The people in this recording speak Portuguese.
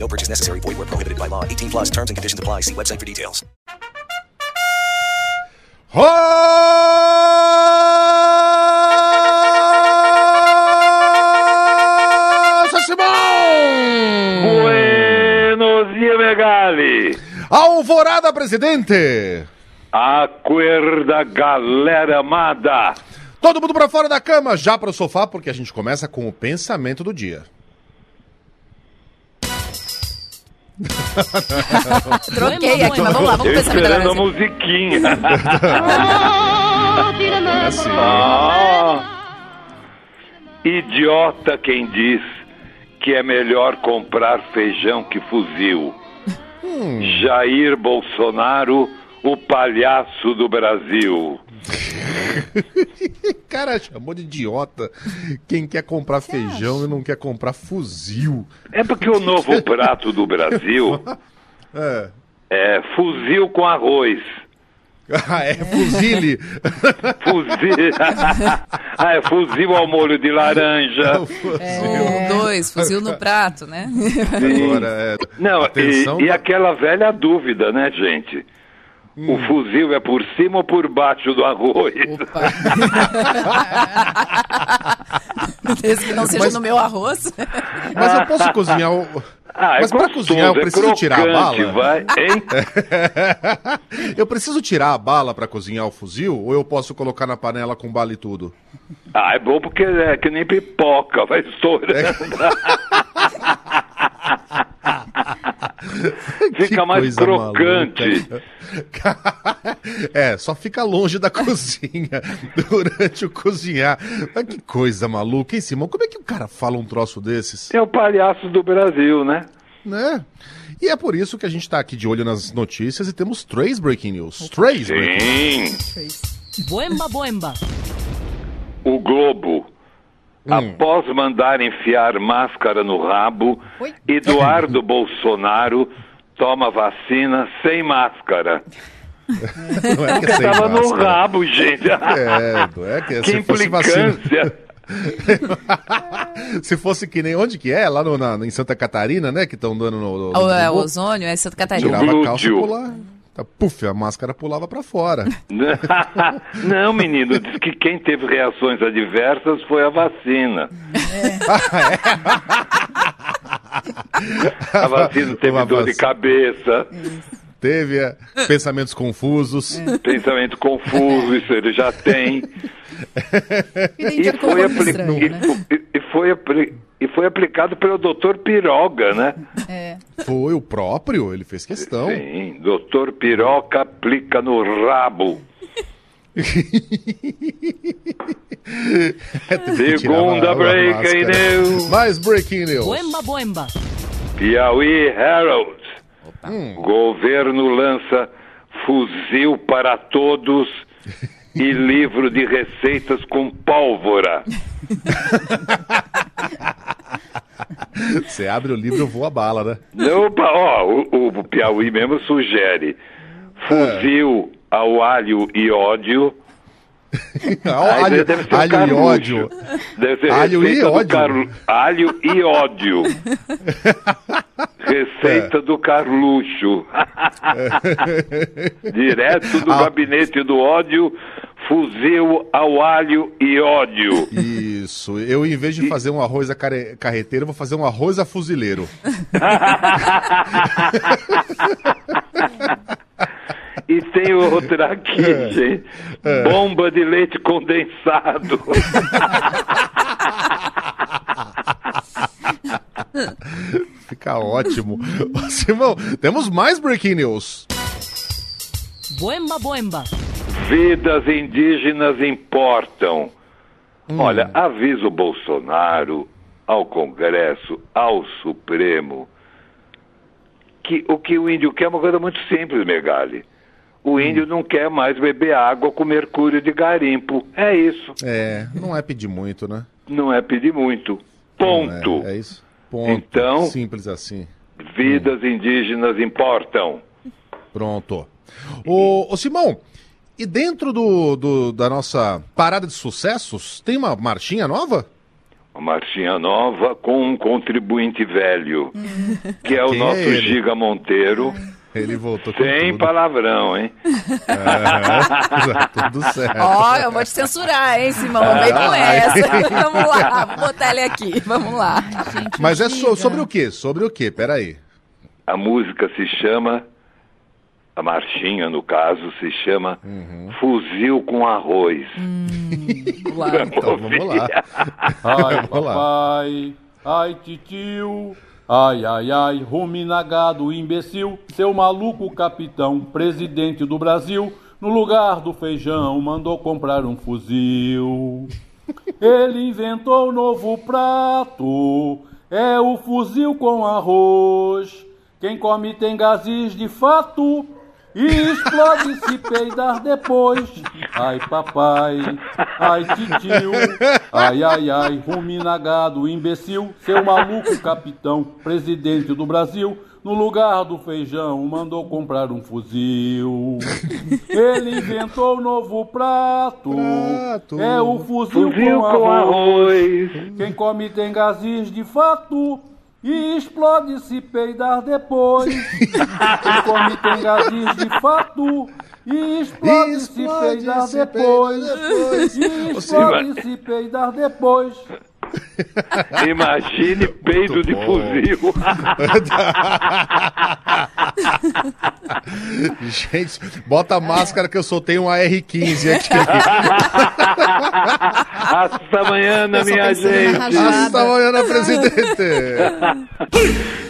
No purchase necessary. Void where prohibited by law. 18 plus terms and conditions apply. See website for details. Rosa Simão! Buenos dias, Megali! Alvorada, presidente! Acorda, galera amada! Todo mundo pra fora da cama, já pro sofá, porque a gente começa com o pensamento do dia. Troquei aqui, mas vamos lá, vamos Eu pensar esperando a melhor. musiquinha. É assim. Ah, idiota quem diz que é melhor comprar feijão que fuzil. Jair Bolsonaro, o palhaço do Brasil. Cara, chamou de idiota quem quer comprar feijão e não quer comprar fuzil. É porque o novo prato do Brasil É. é fuzil com arroz. Ah, é fuzile. Fuzil. ah, é fuzil ao molho de laranja. Um, dois, fuzil no prato, né? Agora, é. Não, Atenção, e, e aquela velha dúvida, né, gente? O fuzil é por cima ou por baixo do arroz? Opa. Desde que não seja Mas- no meu arroz. Mas eu posso cozinhar o. Ah, é Mas pra gostoso, cozinhar eu é preciso tirar a bala? vai, hein? eu preciso tirar a bala pra cozinhar o fuzil ou eu posso colocar na panela com bala e tudo? Ah, é bom porque é que nem pipoca, vai estourando. Que Fica mais coisa crocante. maluca. é, só fica longe da cozinha durante o cozinhar. Mas que coisa maluca, hein, Simão? Como é que o cara fala um troço desses? É o palhaço do Brasil, né? Né? E é por isso que a gente tá aqui de olho nas notícias e temos três breaking news. Três breaking Sim. Boemba, boemba. O Globo, Hum. após mandar enfiar máscara no rabo, Eduardo Bolsonaro toma vacina sem máscara. Não é que é sem Tava no rabo, gente. É, não é que, que se fosse vacina. implicância. Se fosse que nem. Onde que é? Lá no, na, em Santa Catarina, né? Que estão dando no. no, O, é, o no- ozônio é Santa Catarina. Tirava a calça e. Tá, Puf, a máscara pulava pra fora. Não, menino, diz que quem teve reações adversas foi a vacina. A vacina teve Uma dor de cabeça, Teve é, pensamentos confusos. pensamento confuso, isso ele já tem. E Identidade com foi, nome apli- estranho, e né? Fo- foi e foi aplicado pelo doutor Piroga, né? É. Foi o próprio, ele fez questão. Sim, doutor Piroca aplica no rabo. É, Segunda breaking news. Mais breaking news. Boemba, boemba. Piauí Herald. Governo lança fuzil para todos e livro de receitas com pólvora. Você abre o livro, voa a bala, né? Opa, ó, o, o Piauí mesmo sugere fuzil ao alho e ódio. Aí alho, deve ser alho e ódio. Deve ser Alho e ódio. Carlu- Alho e ódio. Receita do Carluxo. Direto do Ah. gabinete do ódio, fuzil ao alho e ódio. Isso. Eu, em vez de fazer um arroz a care- carreteiro, vou fazer um arroz a fuzileiro. E tem outra aqui, gente. Bomba de leite condensado. Fica ótimo. Simão, temos mais breaking news. Boemba, boemba. Vidas indígenas importam. Olha, aviso o Bolsonaro ao Congresso, ao Supremo, que o que o índio quer é uma coisa muito simples, Megali. O índio não quer mais beber água com mercúrio de garimpo. É isso. É, não é pedir muito, né? Não é pedir muito. Ponto. É, é isso. Ponto. Então- Simples assim. Vidas indígenas importam. Pronto. Ô, ô Simão, e dentro do, do- da nossa parada de sucessos, tem uma marchinha nova? Uma marchinha nova com um contribuinte velho, que é o Quem é nosso ele? Giga Monteiro. Ele voltou com Sem tudo. palavrão, hein? É, tá tudo certo. Ó, eu vou te censurar, hein, Simão? Não vem com Ai. essa. Vamos lá, vou botar ele aqui. Vamos lá. Mas é so- sobre o quê? Sobre o quê? Peraí. A música se chama, a marchinha no caso, se chama Uhum. Fuzil com Arroz. Vamos lá. Então vamos lá. Ai, papai, ai, titio, ai, ai, ai, ruminagado, imbecil, seu maluco capitão, presidente do Brasil, no lugar do feijão, mandou comprar um fuzil. Ele inventou um novo prato, é o fuzil com arroz. Quem come tem gases de fato e explode se peidar depois. Ai, papai, ai, titio, ai, ai, ai, ruminagado, imbecil, seu maluco capitão, presidente do Brasil, no lugar do feijão, mandou comprar um fuzil. Ele inventou um novo prato, Prato. é o fuzil, Fuzil com, com arroz. arroz. Quem come tem gases de fato e explode se peidar depois. Come tem gases de fato e explode, se Explode peidar se depois. depois. E explode se peidar depois. Imagine peido de bom. fuzil. Gente, bota a máscara que eu soltei um AR-15 aqui. Hasta amanhã, minha gente. Hasta amanhã, presidente.